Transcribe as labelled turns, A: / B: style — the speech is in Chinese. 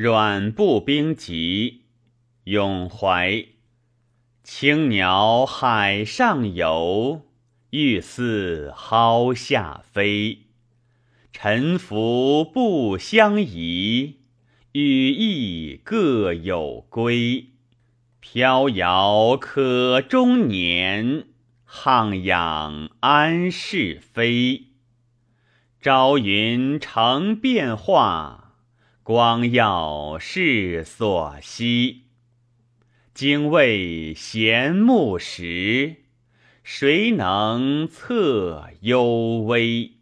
A: 阮步兵急，咏怀。青鸟海上游，玉丝蒿下飞。沉浮不相宜，羽翼各有归。飘摇可终年，沆养安是非？朝云成变化，光耀世所稀。精卫衔木石，谁能测幽微？